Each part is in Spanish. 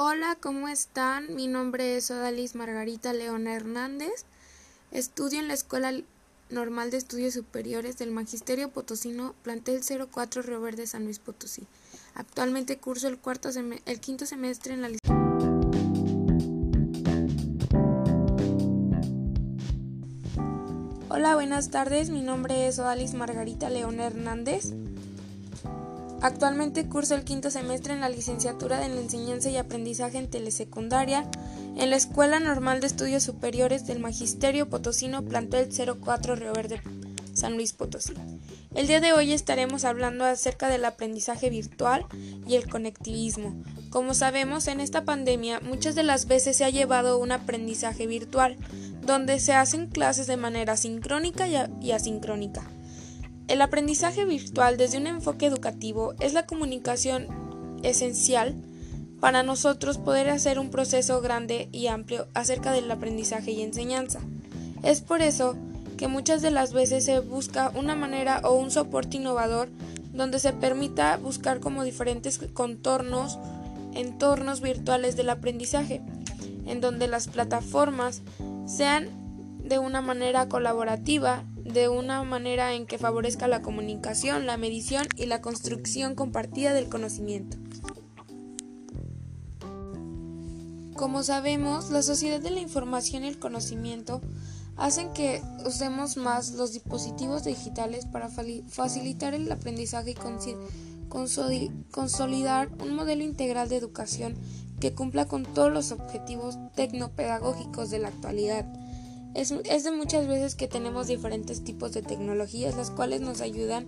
Hola, ¿cómo están? Mi nombre es Odalis Margarita León Hernández. Estudio en la Escuela Normal de Estudios Superiores del Magisterio Potosino, plantel 04 Río Verde San Luis Potosí. Actualmente curso el, cuarto el quinto semestre en la Hola, buenas tardes. Mi nombre es Odalis Margarita León Hernández. Actualmente curso el quinto semestre en la licenciatura la enseñanza y aprendizaje en telesecundaria en la Escuela Normal de Estudios Superiores del Magisterio Potosino Plantel 04 Río Verde, San Luis Potosí. El día de hoy estaremos hablando acerca del aprendizaje virtual y el conectivismo. Como sabemos, en esta pandemia muchas de las veces se ha llevado un aprendizaje virtual, donde se hacen clases de manera sincrónica y asincrónica. El aprendizaje virtual desde un enfoque educativo es la comunicación esencial para nosotros poder hacer un proceso grande y amplio acerca del aprendizaje y enseñanza. Es por eso que muchas de las veces se busca una manera o un soporte innovador donde se permita buscar como diferentes contornos, entornos virtuales del aprendizaje, en donde las plataformas sean de una manera colaborativa de una manera en que favorezca la comunicación, la medición y la construcción compartida del conocimiento. Como sabemos, la sociedad de la información y el conocimiento hacen que usemos más los dispositivos digitales para facilitar el aprendizaje y consolidar un modelo integral de educación que cumpla con todos los objetivos tecnopedagógicos de la actualidad es, de muchas veces que tenemos diferentes tipos de tecnologías las cuales nos ayudan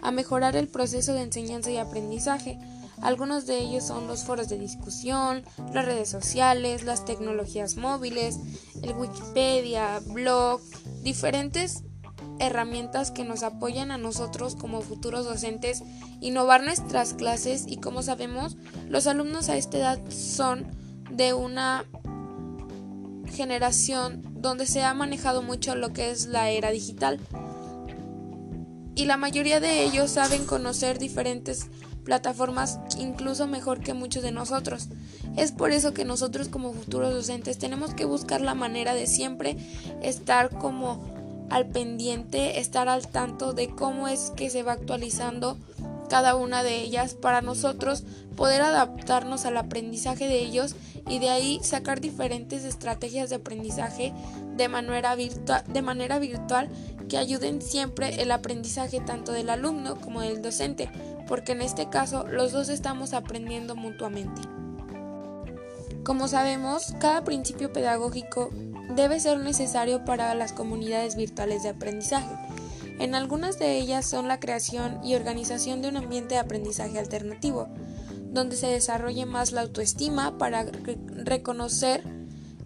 a mejorar el proceso de enseñanza y aprendizaje. Algunos de ellos son los foros de discusión, las redes sociales, las tecnologías móviles, el Wikipedia, blog, diferentes herramientas que nos apoyan a nosotros como futuros docentes innovar nuestras clases y como sabemos los alumnos a esta edad son de una generación donde se ha manejado mucho lo que es la era digital. Y la mayoría de ellos saben conocer diferentes plataformas incluso mejor que muchos de nosotros. Es por eso que nosotros como futuros docentes tenemos que buscar la manera de siempre estar como al pendiente, estar al tanto de cómo es que se va actualizando cada una de ellas para nosotros poder adaptarnos al aprendizaje de ellos y de ahí sacar diferentes estrategias de aprendizaje de manera, virtual, de manera virtual que ayuden siempre el aprendizaje tanto del alumno como del docente, porque en este caso los dos estamos aprendiendo mutuamente. Como sabemos, cada principio pedagógico debe ser necesario para las comunidades virtuales de aprendizaje en algunas de ellas son la creación y organización de un ambiente de aprendizaje alternativo, donde se desarrolle más la autoestima para reconocer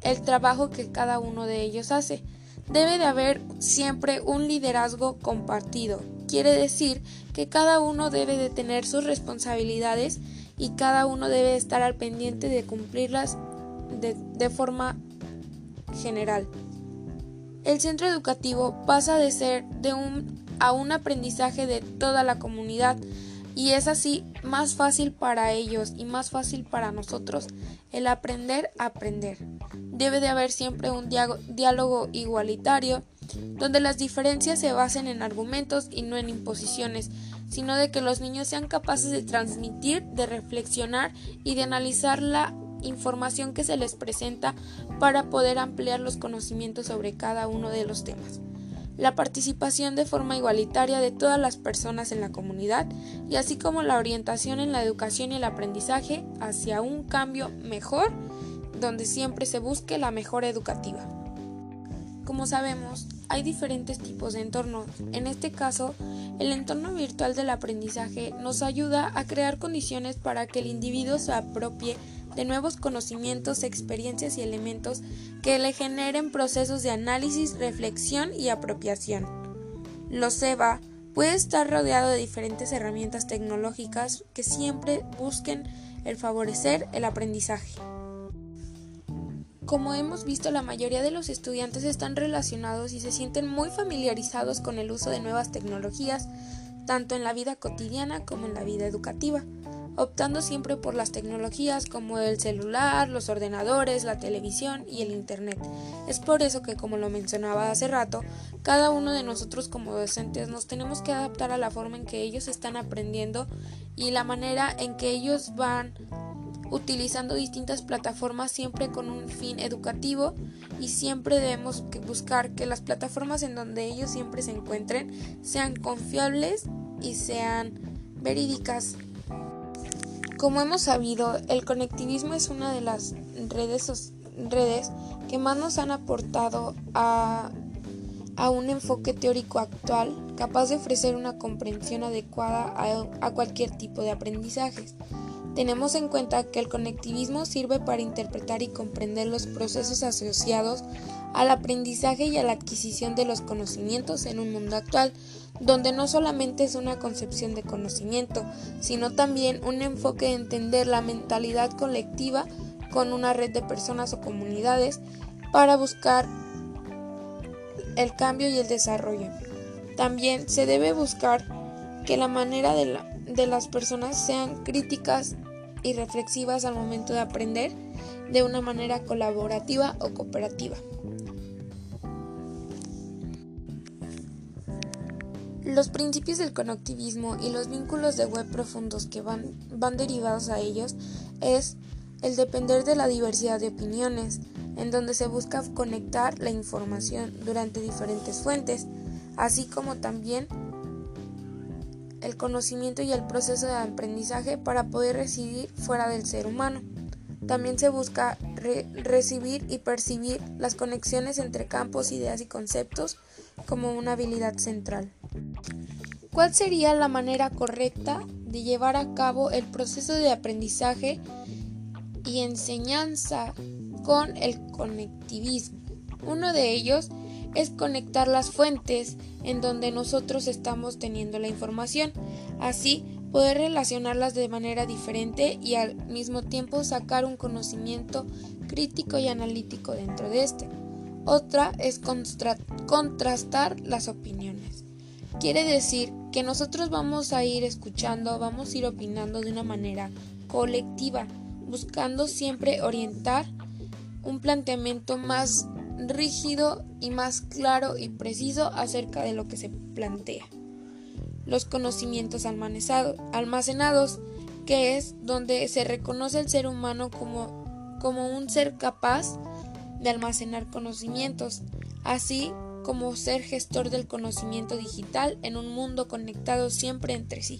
el trabajo que cada uno de ellos hace. Debe de haber siempre un liderazgo compartido. Quiere decir que cada uno debe de tener sus responsabilidades y cada uno debe estar al pendiente de cumplirlas de, de forma general. El centro educativo pasa de ser de un a un aprendizaje de toda la comunidad y es así más fácil para ellos y más fácil para nosotros el aprender a aprender. Debe de haber siempre un diálogo igualitario donde las diferencias se basen en argumentos y no en imposiciones, sino de que los niños sean capaces de transmitir, de reflexionar y de analizar la información que se les presenta para poder ampliar los conocimientos sobre cada uno de los temas. La participación de forma igualitaria de todas las personas en la comunidad y así como la orientación en la educación y el aprendizaje hacia un cambio mejor donde siempre se busque la mejora educativa. Como sabemos, hay diferentes tipos de entornos. En este caso, el entorno virtual del aprendizaje nos ayuda a crear condiciones para que el individuo se apropie de nuevos conocimientos, experiencias y elementos que le generen procesos de análisis, reflexión y apropiación. Los EVA puede estar rodeado de diferentes herramientas tecnológicas que siempre busquen el favorecer el aprendizaje. Como hemos visto, la mayoría de los estudiantes están relacionados y se sienten muy familiarizados con el uso de nuevas tecnologías, tanto en la vida cotidiana como en la vida educativa. Optando siempre por las tecnologías como el celular, los ordenadores, la televisión y el Internet. Es por eso que, como lo mencionaba hace rato, cada uno de nosotros como docentes nos tenemos que adaptar a la forma en que ellos están aprendiendo y la manera en que ellos van utilizando distintas plataformas siempre con un fin educativo y siempre debemos buscar que las plataformas en donde ellos siempre se encuentren sean confiables y sean verídicas. Como hemos sabido, el conectivismo es una de las redes, redes que más nos han aportado a, a, un enfoque teórico actual capaz de ofrecer una comprensión adecuada a, a cualquier tipo de aprendizajes. Tenemos en cuenta que el conectivismo sirve para interpretar y comprender los procesos asociados al aprendizaje y a la adquisición de los conocimientos en un mundo actual, donde no solamente es una concepción de conocimiento, sino también un enfoque de entender la mentalidad colectiva con una red de personas o comunidades para buscar el cambio y el desarrollo. También se debe buscar que la manera de, las personas sean críticas y reflexivas al momento de aprender de una manera colaborativa o cooperativa. Los principios del conectivismo y los vínculos de web profundos que van, van derivados a ellos es el depender de la diversidad de opiniones, en donde se busca conectar la información durante diferentes fuentes, así como también el conocimiento y el proceso de aprendizaje para poder residir fuera del ser humano. También se busca recibir y percibir las conexiones entre campos, ideas y conceptos como una habilidad central. ¿Cuál sería la manera correcta de llevar a cabo el proceso de aprendizaje y enseñanza con el conectivismo? Uno de ellos es conectar las fuentes en donde nosotros estamos teniendo la información, así poder relacionarlas de manera diferente y al mismo tiempo sacar un conocimiento crítico y analítico dentro de este. Otra es contrastar las opiniones. Quiere decir que nosotros vamos a ir escuchando, vamos a ir opinando de una manera colectiva, buscando siempre orientar un planteamiento más rígido y más claro y preciso acerca de lo que se plantea. Los conocimientos almacenados, que es donde se reconoce el ser humano como, como un ser capaz de almacenar conocimientos, así como ser gestor del conocimiento digital en un mundo conectado siempre entre sí.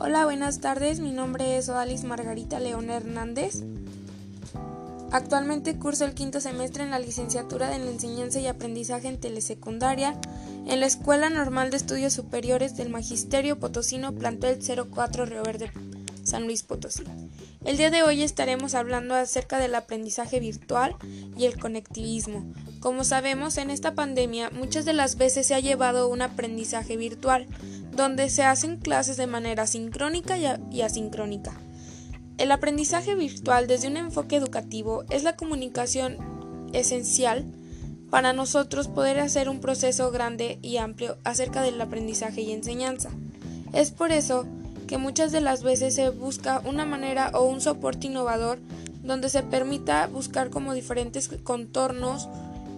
Hola, buenas tardes. Mi nombre es Odalis Margarita León Hernández. Actualmente curso el quinto semestre en la licenciatura de Enseñanza y Aprendizaje en Telesecundaria en la Escuela Normal de Estudios Superiores del Magisterio Potosino Plantel 04 Río Verde, San Luis Potosí. El día de hoy estaremos hablando acerca del aprendizaje virtual y el conectivismo. Como sabemos, en esta pandemia muchas de las veces se ha llevado un aprendizaje virtual, donde se hacen clases de manera sincrónica y asincrónica. El aprendizaje virtual desde un enfoque educativo es la comunicación esencial para nosotros poder hacer un proceso grande y amplio acerca del aprendizaje y enseñanza. Es por eso que muchas de las veces se busca una manera o un soporte innovador donde se permita buscar como diferentes contornos,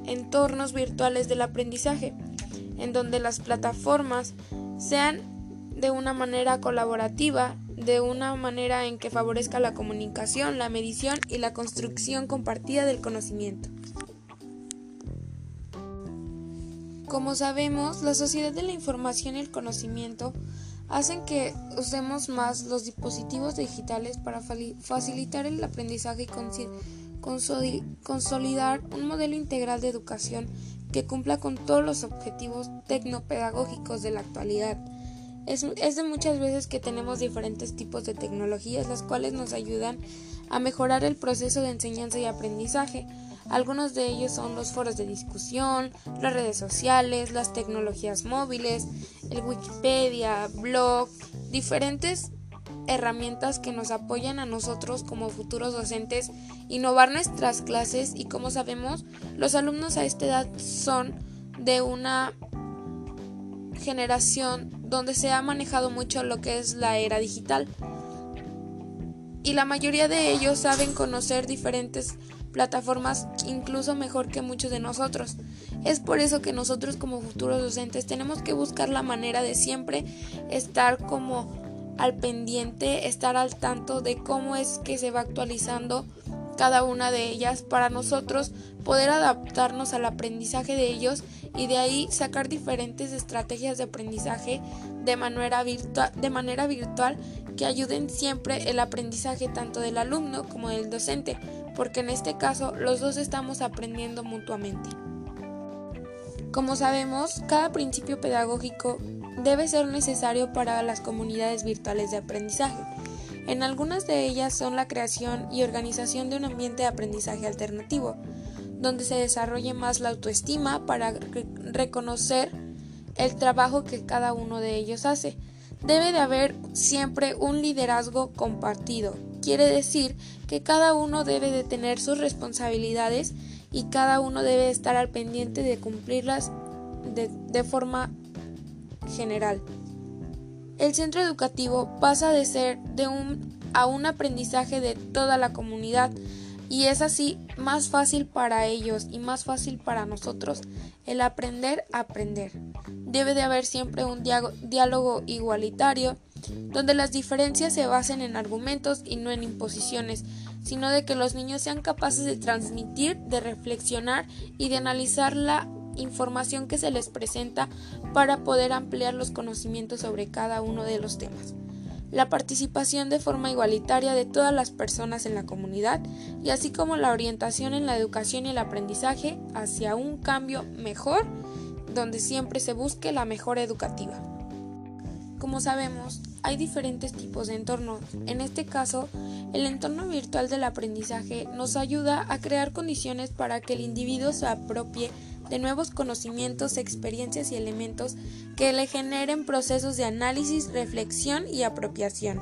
entornos virtuales del aprendizaje, en donde las plataformas sean de una manera colaborativa, de una manera en que favorezca la comunicación, la medición y la construcción compartida del conocimiento. Como sabemos, la sociedad de la información y el conocimiento hacen que usemos más los dispositivos digitales para facilitar el aprendizaje y consolidar un modelo integral de educación que cumpla con todos los objetivos tecnopedagógicos de la actualidad. Es, de muchas veces que tenemos diferentes tipos de tecnologías las cuales nos ayudan a mejorar el proceso de enseñanza y aprendizaje. Algunos de ellos son los foros de discusión, las redes sociales, las tecnologías móviles, el Wikipedia, blog, diferentes herramientas que nos apoyan a nosotros como futuros docentes innovar nuestras clases y como sabemos los alumnos a esta edad son de una generación donde se ha manejado mucho lo que es la era digital y la mayoría de ellos saben conocer diferentes plataformas incluso mejor que muchos de nosotros. Es por eso que nosotros como futuros docentes tenemos que buscar la manera de siempre estar como al pendiente, estar al tanto de cómo es que se va actualizando cada una de ellas para nosotros poder adaptarnos al aprendizaje de ellos y de ahí sacar diferentes estrategias de aprendizaje de manera, de manera virtual que ayuden siempre el aprendizaje tanto del alumno como del docente, porque en este caso los dos estamos aprendiendo mutuamente. Como sabemos, cada principio pedagógico debe ser necesario para las comunidades virtuales de aprendizaje. En algunas de ellas son la creación y organización de un ambiente de aprendizaje alternativo, donde se desarrolle más la autoestima para reconocer el trabajo que cada uno de ellos hace. Debe de haber siempre un liderazgo compartido. Quiere decir que cada uno debe de tener sus responsabilidades y cada uno debe estar al pendiente de cumplirlas de, de forma general. El centro educativo pasa de ser de un a un aprendizaje de toda la comunidad y es así más fácil para ellos y más fácil para nosotros el aprender a aprender. Debe de haber siempre un diálogo igualitario donde las diferencias se basen en argumentos y no en imposiciones, sino de que los niños sean capaces de transmitir, de reflexionar y de analizar la información que se les presenta para poder ampliar los conocimientos sobre cada uno de los temas. La participación de forma igualitaria de todas las personas en la comunidad y así como la orientación en la educación y el aprendizaje hacia un cambio mejor donde siempre se busque la mejora educativa. Como sabemos, hay diferentes tipos de entornos. En este caso, el entorno virtual del aprendizaje nos ayuda a crear condiciones para que el individuo se apropie de nuevos conocimientos, experiencias y elementos que le generen procesos de análisis, reflexión y apropiación.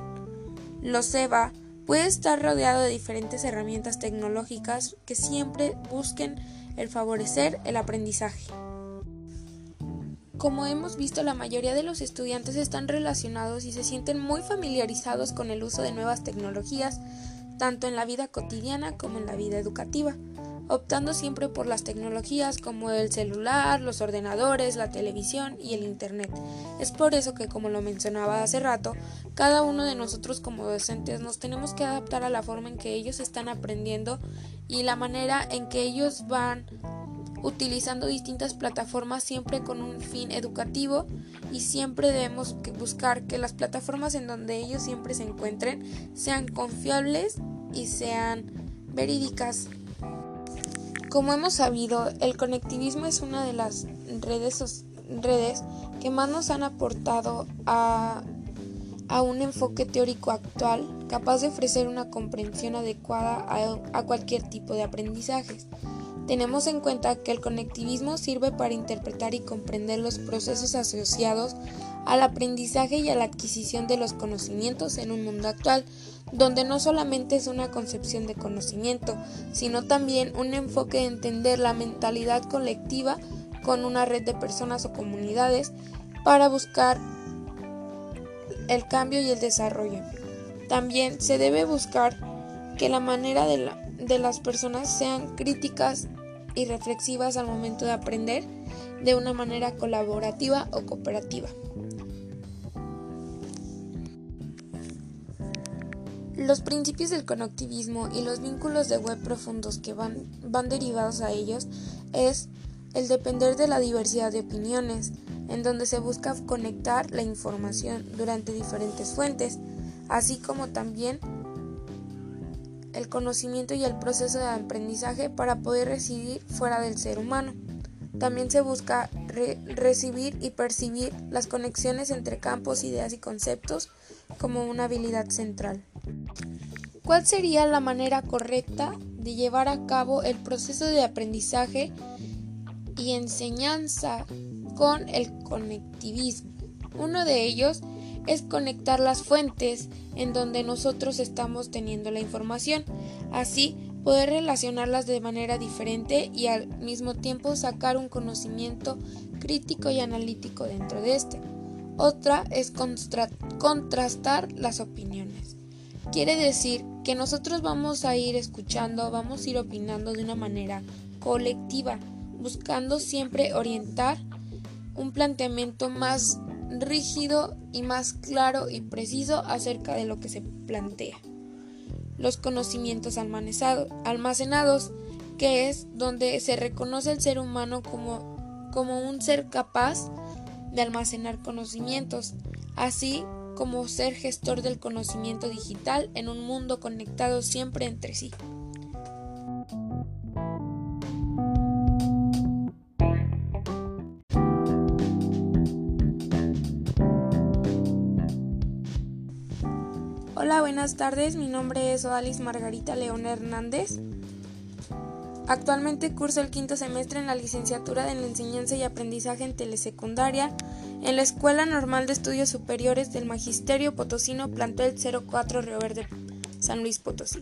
Lo SEBA puede estar rodeado de diferentes herramientas tecnológicas que siempre busquen el favorecer el aprendizaje. Como hemos visto, la mayoría de los estudiantes están relacionados y se sienten muy familiarizados con el uso de nuevas tecnologías, tanto en la vida cotidiana como en la vida educativa optando siempre por las tecnologías como el celular, los ordenadores, la televisión y el Internet. Es por eso que, como lo mencionaba hace rato, cada uno de nosotros como docentes nos tenemos que adaptar a la forma en que ellos están aprendiendo y la manera en que ellos van utilizando distintas plataformas siempre con un fin educativo y siempre debemos buscar que las plataformas en donde ellos siempre se encuentren sean confiables y sean verídicas como hemos sabido, el conectivismo es una de las redes, redes que más nos han aportado a, un enfoque teórico actual capaz de ofrecer una comprensión adecuada a, a cualquier tipo de aprendizajes. Tenemos en cuenta que el conectivismo sirve para interpretar y comprender los procesos asociados al aprendizaje y a la adquisición de los conocimientos en un mundo actual, donde no solamente es una concepción de conocimiento, sino también un enfoque de entender la mentalidad colectiva con una red de personas o comunidades para buscar el cambio y el desarrollo. También se debe buscar que la manera de, las personas sean críticas y reflexivas al momento de aprender de una manera colaborativa o cooperativa. Los principios del conectivismo y los vínculos de web profundos que van, van derivados a ellos es el depender de la diversidad de opiniones, en donde se busca conectar la información durante diferentes fuentes, así como también el conocimiento y el proceso de aprendizaje para poder residir fuera del ser humano. También se busca recibir y percibir las conexiones entre campos, ideas y conceptos como una habilidad central. ¿Cuál sería la manera correcta de llevar a cabo el proceso de aprendizaje y enseñanza con el conectivismo? Uno de ellos es conectar las fuentes en donde nosotros estamos teniendo la información, así poder relacionarlas de manera diferente y al mismo tiempo sacar un conocimiento crítico y analítico dentro de este. Otra es contrastar las opiniones. Quiere decir que nosotros vamos a ir escuchando, vamos a ir opinando de una manera colectiva, buscando siempre orientar un planteamiento más rígido y más claro y preciso acerca de lo que se plantea. Los conocimientos almacenados, que es donde se reconoce al ser humano como, como un ser capaz de almacenar conocimientos, así como ser gestor del conocimiento digital en un mundo conectado siempre entre sí. Hola, buenas tardes. Mi nombre es Odalis Margarita León Hernández. Actualmente curso el quinto semestre en la licenciatura de Enseñanza y Aprendizaje en Telesecundaria en la Escuela Normal de Estudios Superiores del Magisterio Potosino Plantel 04 Río Verde, San Luis Potosí.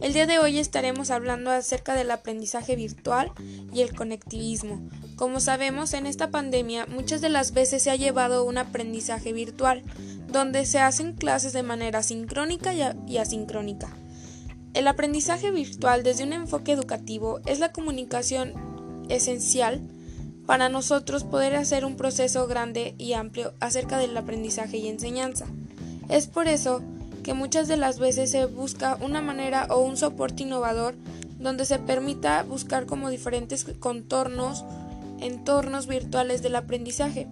El día de hoy estaremos hablando acerca del aprendizaje virtual y el conectivismo. Como sabemos, en esta pandemia muchas de las veces se ha llevado un aprendizaje virtual, donde se hacen clases de manera sincrónica y asincrónica. El aprendizaje virtual desde un enfoque educativo es la comunicación esencial para nosotros poder hacer un proceso grande y amplio acerca del aprendizaje y enseñanza. Es por eso que muchas de las veces se busca una manera o un soporte innovador donde se permita buscar como diferentes contornos, entornos virtuales del aprendizaje,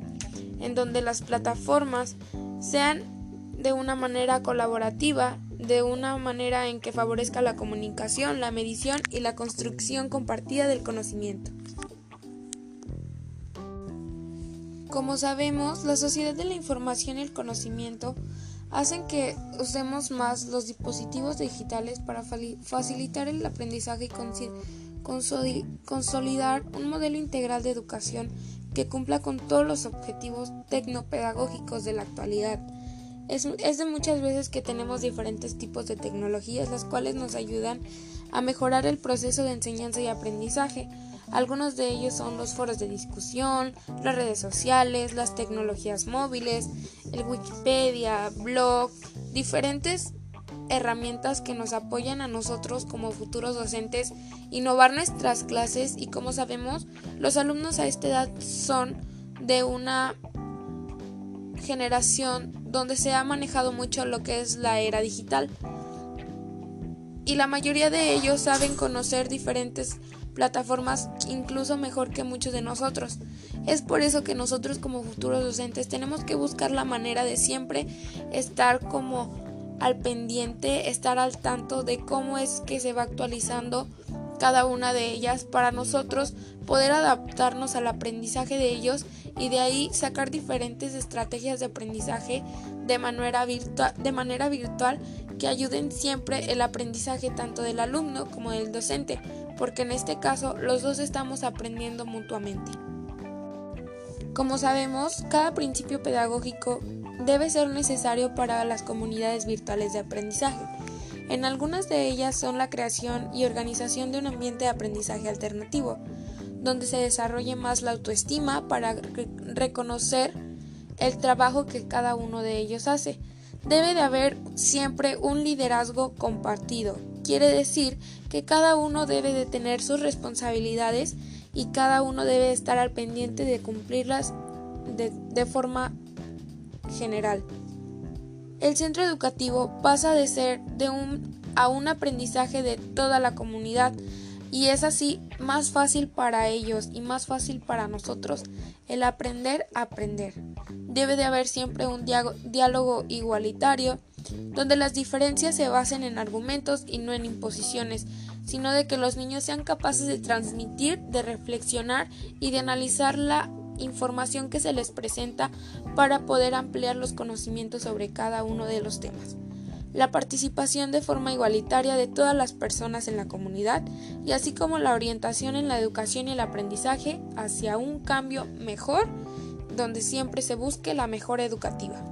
en donde las plataformas sean de una manera colaborativa de una manera en que favorezca la comunicación, la medición y la construcción compartida del conocimiento. Como sabemos, la sociedad de la información y el conocimiento hacen que usemos más los dispositivos digitales para facilitar el aprendizaje y consolidar un modelo integral de educación que cumpla con todos los objetivos tecnopedagógicos de la actualidad es, de muchas veces que tenemos diferentes tipos de tecnologías las cuales nos ayudan a mejorar el proceso de enseñanza y aprendizaje. Algunos de ellos son los foros de discusión, las redes sociales, las tecnologías móviles, el Wikipedia, blog, diferentes herramientas que nos apoyan a nosotros como futuros docentes innovar nuestras clases y como sabemos los alumnos a esta edad son de una generación donde se ha manejado mucho lo que es la era digital. Y la mayoría de ellos saben conocer diferentes plataformas incluso mejor que muchos de nosotros. Es por eso que nosotros como futuros docentes tenemos que buscar la manera de siempre estar como al pendiente, estar al tanto de cómo es que se va actualizando cada una de ellas para nosotros poder adaptarnos al aprendizaje de ellos y de ahí sacar diferentes estrategias de aprendizaje de manera, virtual, de manera virtual que ayuden siempre el aprendizaje tanto del alumno como del docente, porque en este caso los dos estamos aprendiendo mutuamente. Como sabemos, cada principio pedagógico debe ser necesario para las comunidades virtuales de aprendizaje en algunas de ellas son la creación y organización de un ambiente de aprendizaje alternativo, donde se desarrolle más la autoestima para reconocer el trabajo que cada uno de ellos hace. Debe de haber siempre un liderazgo compartido. Quiere decir que cada uno debe de tener sus responsabilidades y cada uno debe estar al pendiente de cumplirlas de, de forma general. El centro educativo pasa de ser de un a un aprendizaje de toda la comunidad y es así más fácil para ellos y más fácil para nosotros el aprender a aprender. Debe de haber siempre un diálogo igualitario donde las diferencias se basen en argumentos y no en imposiciones, sino de que los niños sean capaces de transmitir, de reflexionar y de analizar la información que se les presenta para poder ampliar los conocimientos sobre cada uno de los temas. La participación de forma igualitaria de todas las personas en la comunidad y así como la orientación en la educación y el aprendizaje hacia un cambio mejor donde siempre se busque la mejora educativa.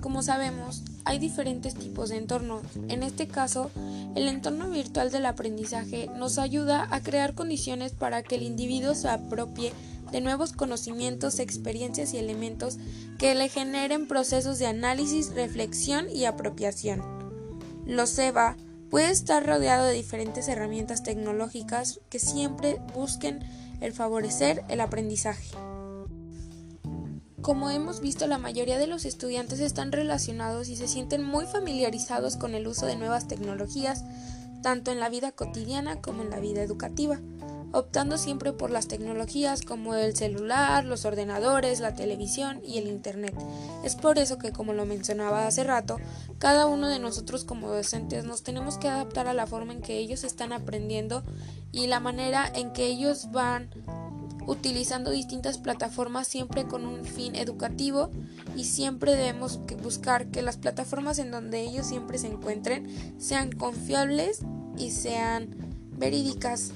como sabemos, hay diferentes tipos de entornos. En este caso, el entorno virtual del aprendizaje nos ayuda a crear condiciones para que el individuo se apropie de nuevos conocimientos, experiencias y elementos que le generen procesos de análisis, reflexión y apropiación. Los EVA puede estar rodeado de diferentes herramientas tecnológicas que siempre busquen el favorecer el aprendizaje. Como hemos visto, la mayoría de los estudiantes están relacionados y se sienten muy familiarizados con el uso de nuevas tecnologías, tanto en la vida cotidiana como en la vida educativa, optando siempre por las tecnologías como el celular, los ordenadores, la televisión y el Internet. Es por eso que, como lo mencionaba hace rato, cada uno de nosotros como docentes nos tenemos que adaptar a la forma en que ellos están aprendiendo y la manera en que ellos van utilizando distintas plataformas siempre con un fin educativo y siempre debemos buscar que las plataformas en donde ellos siempre se encuentren sean confiables y sean verídicas.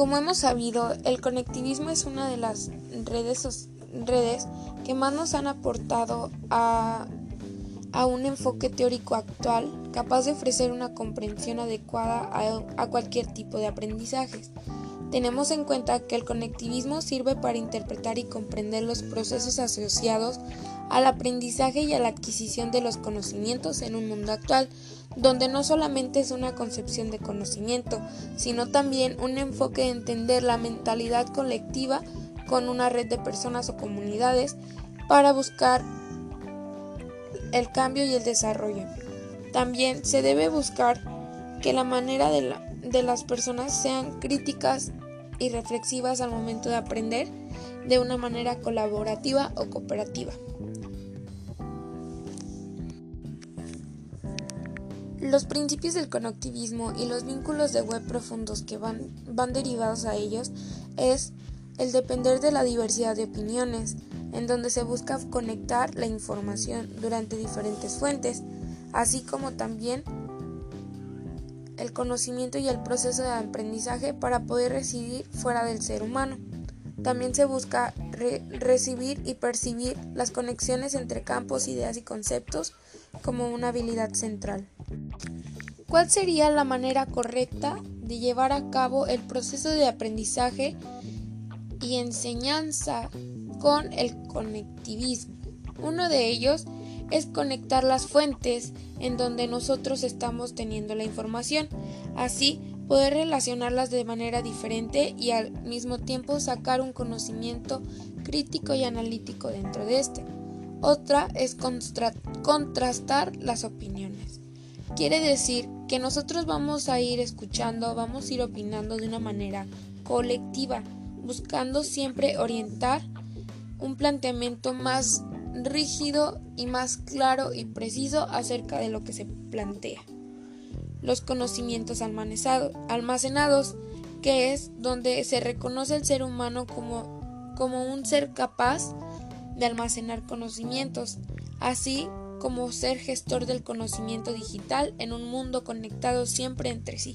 Como hemos sabido, el conectivismo es una de las redes, redes que más nos han aportado a, a, un enfoque teórico actual capaz de ofrecer una comprensión adecuada a, a cualquier tipo de aprendizajes. Tenemos en cuenta que el conectivismo sirve para interpretar y comprender los procesos asociados al aprendizaje y a la adquisición de los conocimientos en un mundo actual, donde no solamente es una concepción de conocimiento, sino también un enfoque de entender la mentalidad colectiva con una red de personas o comunidades para buscar el cambio y el desarrollo. También se debe buscar que la manera de, las personas sean críticas y reflexivas al momento de aprender de una manera colaborativa o cooperativa. Los principios del conectivismo y los vínculos de web profundos que van, van derivados a ellos es el depender de la diversidad de opiniones, en donde se busca conectar la información durante diferentes fuentes, así como también el conocimiento y el proceso de aprendizaje para poder residir fuera del ser humano. También se busca recibir y percibir las conexiones entre campos, ideas y conceptos como una habilidad central. ¿Cuál sería la manera correcta de llevar a cabo el proceso de aprendizaje y enseñanza con el conectivismo? Uno de ellos es conectar las fuentes en donde nosotros estamos teniendo la información, así poder relacionarlas de manera diferente y al mismo tiempo sacar un conocimiento crítico y analítico dentro de este. Otra es contrastar las opiniones. Quiere decir que nosotros vamos a ir escuchando, vamos a ir opinando de una manera colectiva, buscando siempre orientar un planteamiento más rígido y más claro y preciso acerca de lo que se plantea. Los conocimientos almacenados, que es donde se reconoce el ser humano como, como un ser capaz de almacenar conocimientos, así como ser gestor del conocimiento digital en un mundo conectado siempre entre sí.